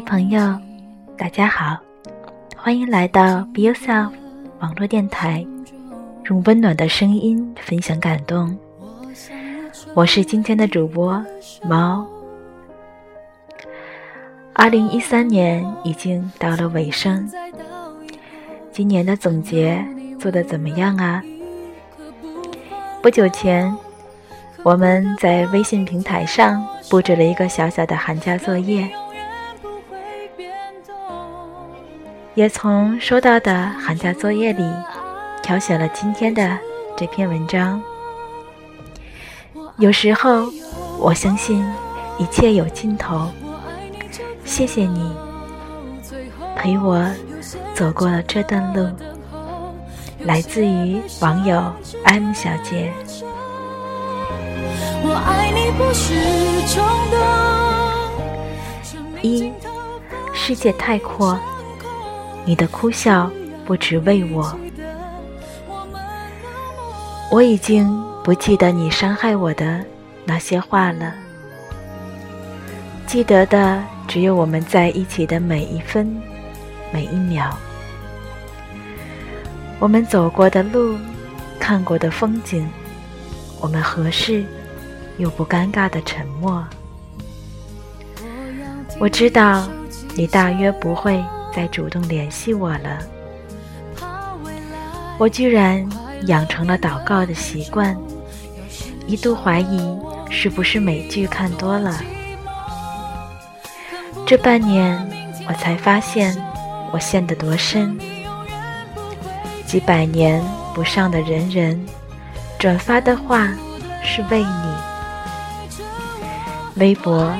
朋友，大家好，欢迎来到 Be Yourself 网络电台，用温暖的声音分享感动。我是今天的主播毛。二零一三年已经到了尾声，今年的总结做的怎么样啊？不久前，我们在微信平台上布置了一个小小的寒假作业，也从收到的寒假作业里挑选了今天的这篇文章。有时候，我相信一切有尽头。谢谢你陪我走过了这段路。来自于网友 M 小姐。一，世界太阔，你的哭笑不只为我。我已经。不记得你伤害我的那些话了，记得的只有我们在一起的每一分每一秒，我们走过的路，看过的风景，我们合适又不尴尬的沉默。我知道你大约不会再主动联系我了，我居然养成了祷告的习惯。一度怀疑是不是美剧看多了。这半年，我才发现我陷得多深。几百年不上的人人，转发的话是为你；微博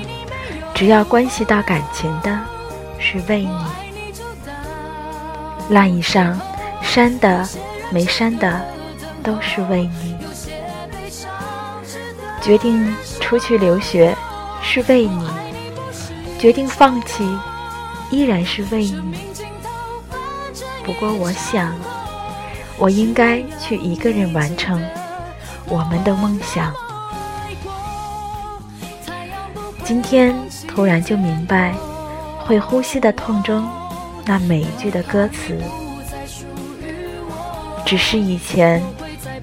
只要关系到感情的，是为你；烂以上删的没删的，都是为你。决定出去留学是为你，决定放弃依然是为你。不过我想，我应该去一个人完成我们的梦想。今天突然就明白，会呼吸的痛中那每一句的歌词，只是以前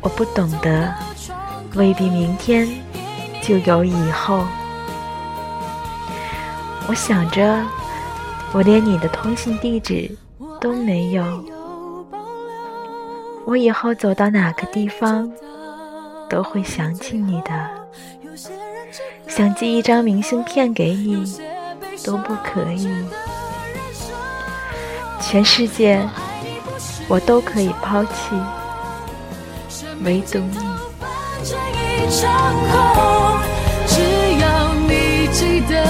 我不懂得，未必明天。就有以后。我想着，我连你的通信地址都没有。我以后走到哪个地方，都会想起你的。想寄一张明信片给你，都不可以。全世界，我都可以抛弃，唯独你。一场空，只要你记得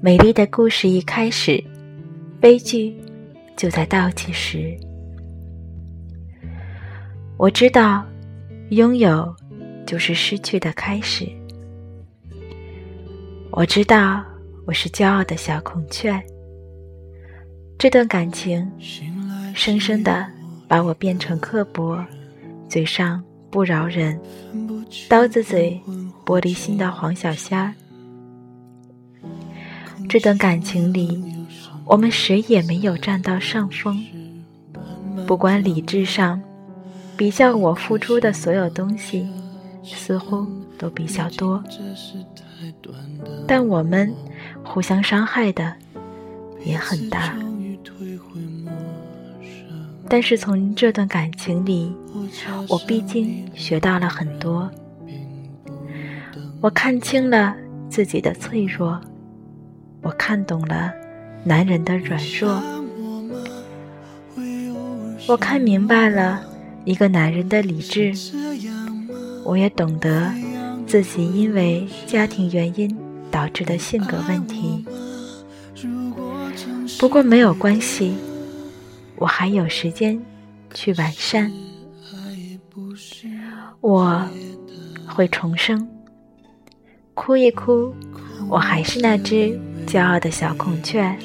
美丽的故事一开始，悲剧就在倒计时。我知道，拥有就是失去的开始。我知道，我是骄傲的小孔雀。这段感情，深深的把我变成刻薄、嘴上不饶人、刀子嘴、玻璃心的黄小仙儿。这段感情里，我们谁也没有占到上风。不管理智上，比较我付出的所有东西，似乎都比较多。但我们互相伤害的也很大。但是从这段感情里，我毕竟学到了很多。我看清了自己的脆弱。我看懂了男人的软弱，我看明白了一个男人的理智，我也懂得自己因为家庭原因导致的性格问题。不过没有关系，我还有时间去完善。我会重生，哭一哭，我还是那只骄傲的小孔雀。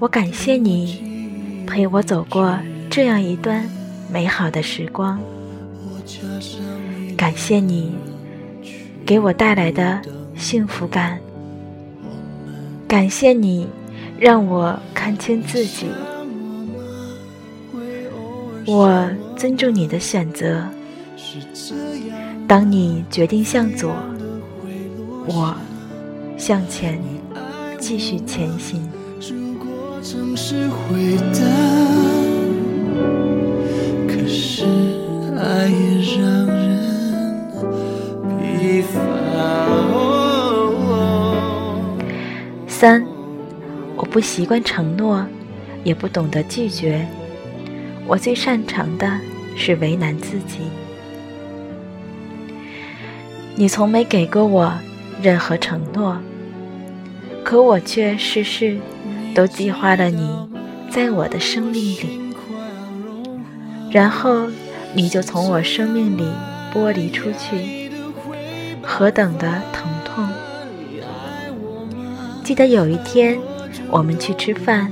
我感谢你陪我走过这样一段美好的时光，感谢你给我带来的幸福感。感谢你，让我看清自己。我尊重你的选择。当你决定向左，我向前继续前行。可是爱也让人疲乏。三，我不习惯承诺，也不懂得拒绝。我最擅长的是为难自己。你从没给过我任何承诺，可我却事事都计划了你在我的生命里，然后你就从我生命里剥离出去，何等的疼痛！记得有一天，我们去吃饭，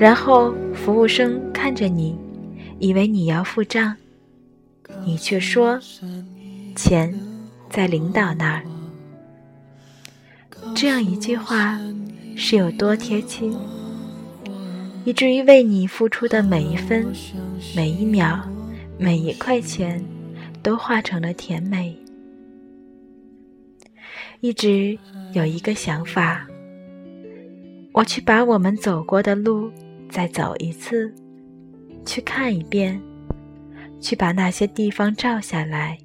然后服务生看着你，以为你要付账，你却说钱在领导那儿。这样一句话是有多贴切，以至于为你付出的每一分、每一秒、每一块钱，都化成了甜美。一直有一个想法，我去把我们走过的路再走一次，去看一遍，去把那些地方照下来、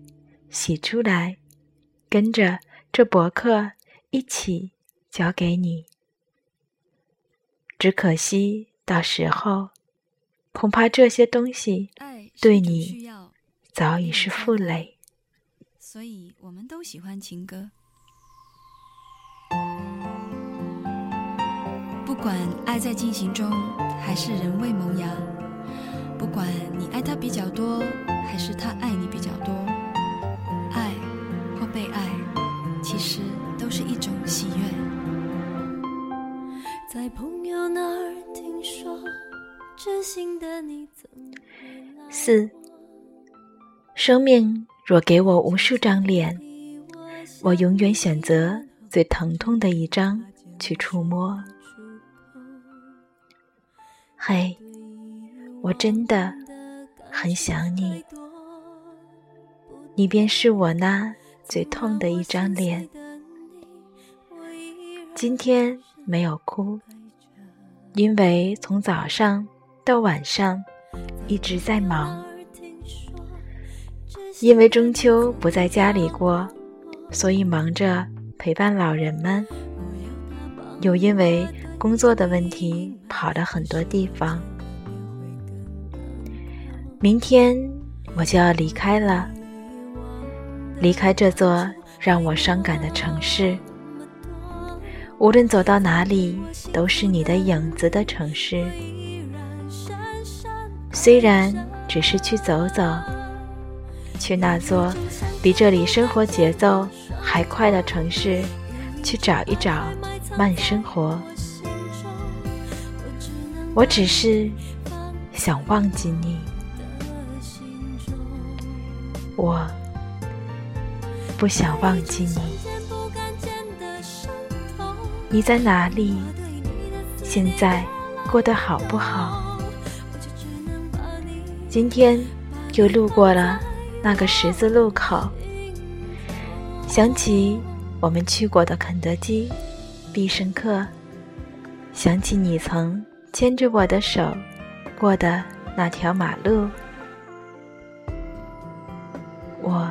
洗出来，跟着这博客一起交给你。只可惜，到时候恐怕这些东西对你早已是负累。所以我们都喜欢情歌。不管爱在进行中，还是仍未萌芽；不管你爱他比较多，还是他爱四，生命若给我无数张脸，我永远选择最疼痛的一张去触摸。嘿，我真的很想你，你便是我那最痛的一张脸。今天没有哭，因为从早上到晚上一直在忙。因为中秋不在家里过，所以忙着陪伴老人们。又因为。工作的问题，跑了很多地方。明天我就要离开了，离开这座让我伤感的城市。无论走到哪里，都是你的影子的城市。虽然只是去走走，去那座比这里生活节奏还快的城市，去找一找慢生活。我只是想忘记你，我不想忘记你。你在哪里？现在过得好不好？今天又路过了那个十字路口，想起我们去过的肯德基、必胜客，想起你曾。牵着我的手过的那条马路，我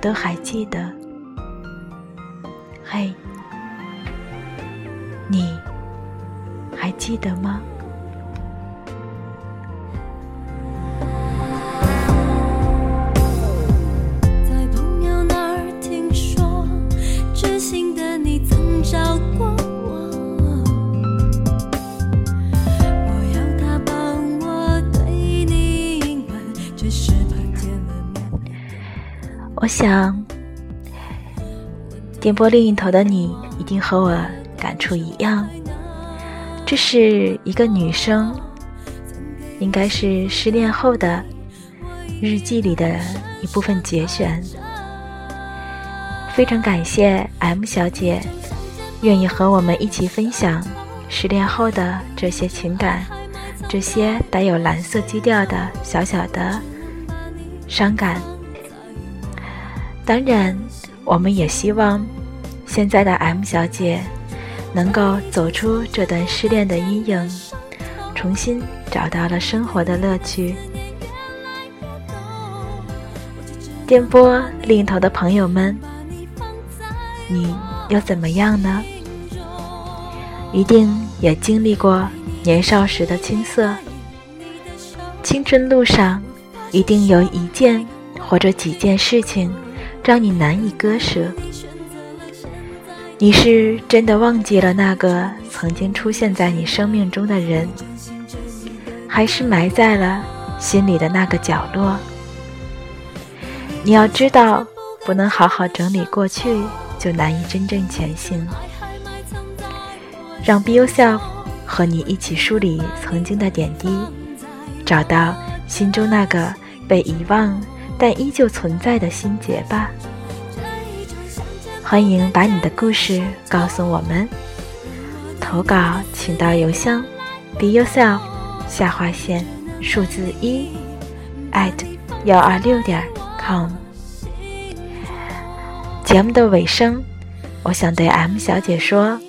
都还记得。嘿，你还记得吗？我想，电波另一头的你一定和我感触一样。这是一个女生，应该是失恋后的日记里的一部分节选。非常感谢 M 小姐愿意和我们一起分享失恋后的这些情感，这些带有蓝色基调的小小的伤感。当然，我们也希望现在的 M 小姐能够走出这段失恋的阴影，重新找到了生活的乐趣。电波另一头的朋友们，你又怎么样呢？一定也经历过年少时的青涩，青春路上一定有一件或者几件事情。让你难以割舍。你是真的忘记了那个曾经出现在你生命中的人，还是埋在了心里的那个角落？你要知道，不能好好整理过去，就难以真正前行。让 Be Yourself 和你一起梳理曾经的点滴，找到心中那个被遗忘。但依旧存在的心结吧。欢迎把你的故事告诉我们，投稿请到邮箱 be yourself 下划线数字一 at 幺二六点 com。节目的尾声，我想对 M 小姐说：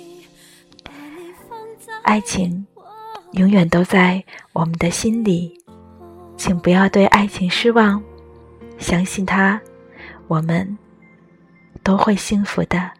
爱情永远都在我们的心里，请不要对爱情失望。相信他，我们都会幸福的。